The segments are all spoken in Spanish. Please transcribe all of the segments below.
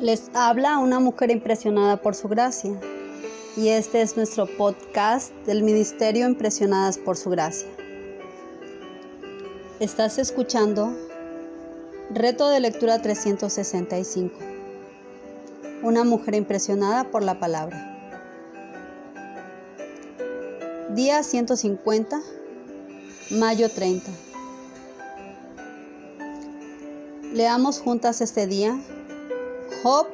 Les habla una mujer impresionada por su gracia y este es nuestro podcast del Ministerio Impresionadas por su gracia. Estás escuchando Reto de Lectura 365. Una mujer impresionada por la palabra. Día 150, mayo 30. Leamos juntas este día Job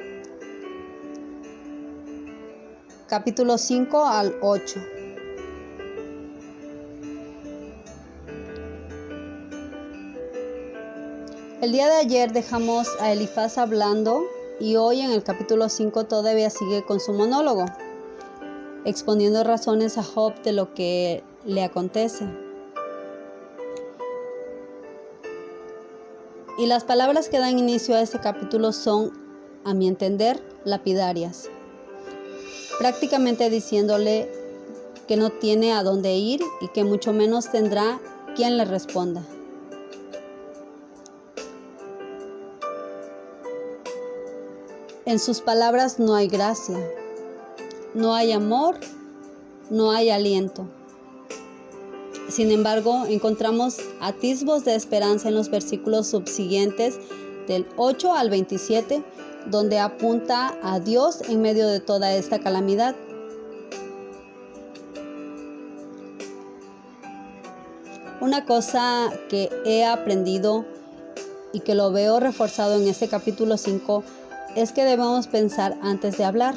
capítulo 5 al 8. El día de ayer dejamos a Elifaz hablando y hoy en el capítulo 5 todavía sigue con su monólogo, exponiendo razones a Job de lo que le acontece. Y las palabras que dan inicio a este capítulo son, a mi entender, lapidarias. Prácticamente diciéndole que no tiene a dónde ir y que mucho menos tendrá quien le responda. En sus palabras no hay gracia, no hay amor, no hay aliento. Sin embargo, encontramos atisbos de esperanza en los versículos subsiguientes del 8 al 27, donde apunta a Dios en medio de toda esta calamidad. Una cosa que he aprendido y que lo veo reforzado en este capítulo 5 es que debemos pensar antes de hablar.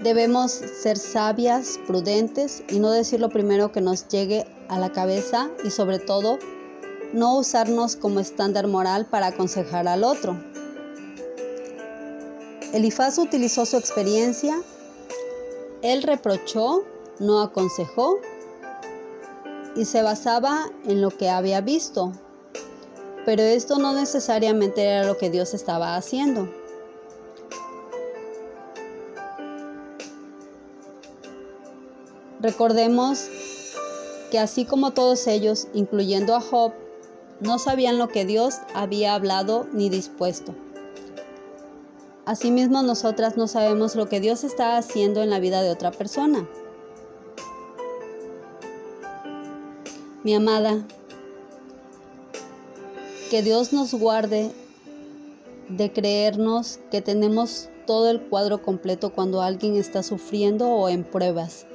Debemos ser sabias, prudentes y no decir lo primero que nos llegue a la cabeza y sobre todo no usarnos como estándar moral para aconsejar al otro. Elifaz utilizó su experiencia, él reprochó, no aconsejó y se basaba en lo que había visto, pero esto no necesariamente era lo que Dios estaba haciendo. Recordemos que así como todos ellos, incluyendo a Job, no sabían lo que Dios había hablado ni dispuesto. Asimismo, nosotras no sabemos lo que Dios está haciendo en la vida de otra persona. Mi amada, que Dios nos guarde de creernos que tenemos todo el cuadro completo cuando alguien está sufriendo o en pruebas.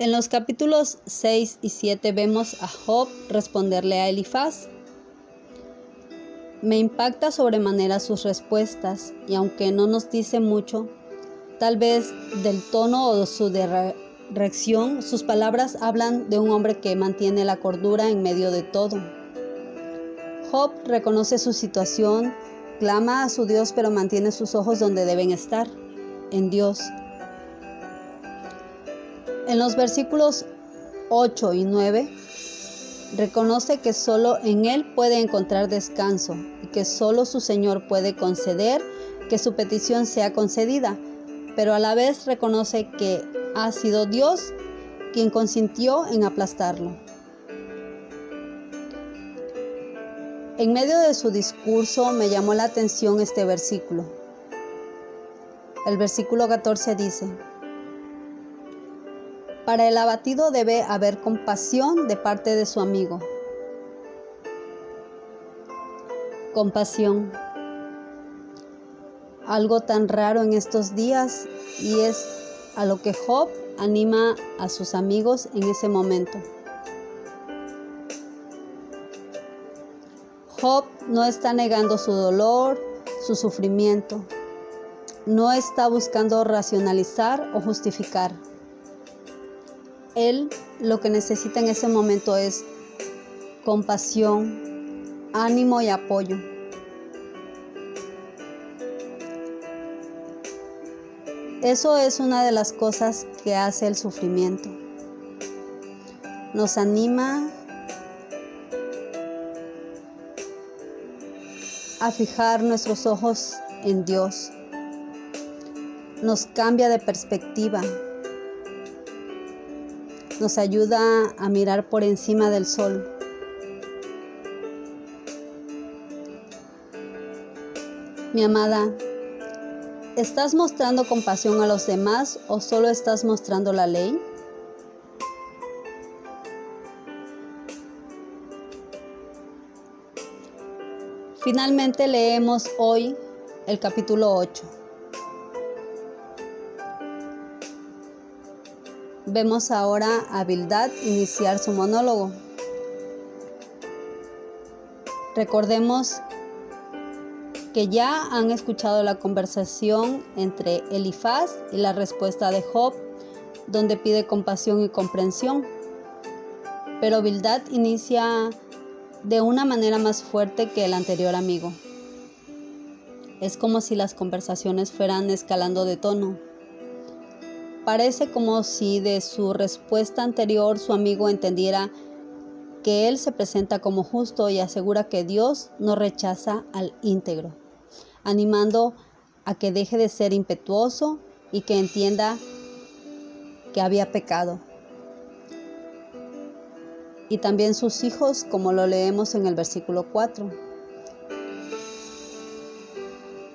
En los capítulos 6 y 7 vemos a Job responderle a Elifaz. Me impacta sobremanera sus respuestas y aunque no nos dice mucho, tal vez del tono o su reacción, sus palabras hablan de un hombre que mantiene la cordura en medio de todo. Job reconoce su situación, clama a su Dios pero mantiene sus ojos donde deben estar, en Dios. En los versículos 8 y 9 reconoce que solo en Él puede encontrar descanso y que solo su Señor puede conceder que su petición sea concedida, pero a la vez reconoce que ha sido Dios quien consintió en aplastarlo. En medio de su discurso me llamó la atención este versículo. El versículo 14 dice, para el abatido debe haber compasión de parte de su amigo. Compasión. Algo tan raro en estos días y es a lo que Job anima a sus amigos en ese momento. Job no está negando su dolor, su sufrimiento. No está buscando racionalizar o justificar. Él lo que necesita en ese momento es compasión, ánimo y apoyo. Eso es una de las cosas que hace el sufrimiento. Nos anima a fijar nuestros ojos en Dios. Nos cambia de perspectiva nos ayuda a mirar por encima del sol. Mi amada, ¿estás mostrando compasión a los demás o solo estás mostrando la ley? Finalmente leemos hoy el capítulo 8. Vemos ahora a Bildad iniciar su monólogo. Recordemos que ya han escuchado la conversación entre Elifaz y la respuesta de Job, donde pide compasión y comprensión. Pero Bildad inicia de una manera más fuerte que el anterior amigo. Es como si las conversaciones fueran escalando de tono. Parece como si de su respuesta anterior su amigo entendiera que él se presenta como justo y asegura que Dios no rechaza al íntegro, animando a que deje de ser impetuoso y que entienda que había pecado y también sus hijos, como lo leemos en el versículo 4.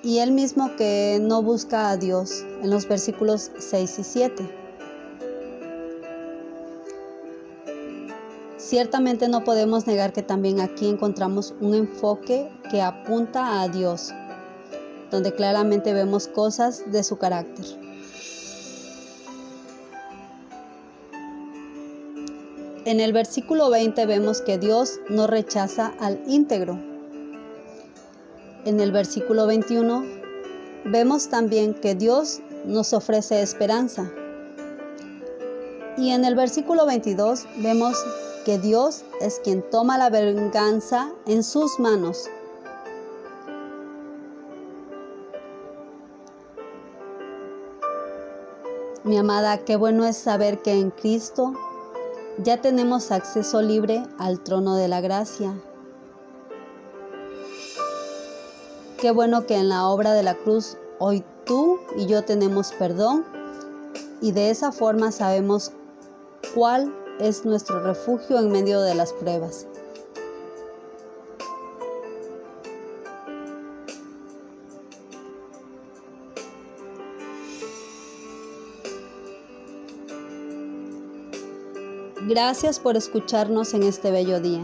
Y él mismo que no busca a Dios en los versículos 6 y 7. Ciertamente no podemos negar que también aquí encontramos un enfoque que apunta a Dios, donde claramente vemos cosas de su carácter. En el versículo 20 vemos que Dios no rechaza al íntegro. En el versículo 21 vemos también que Dios nos ofrece esperanza. Y en el versículo 22 vemos que Dios es quien toma la venganza en sus manos. Mi amada, qué bueno es saber que en Cristo ya tenemos acceso libre al trono de la gracia. Qué bueno que en la obra de la cruz hoy tú y yo tenemos perdón y de esa forma sabemos cuál es nuestro refugio en medio de las pruebas. Gracias por escucharnos en este bello día.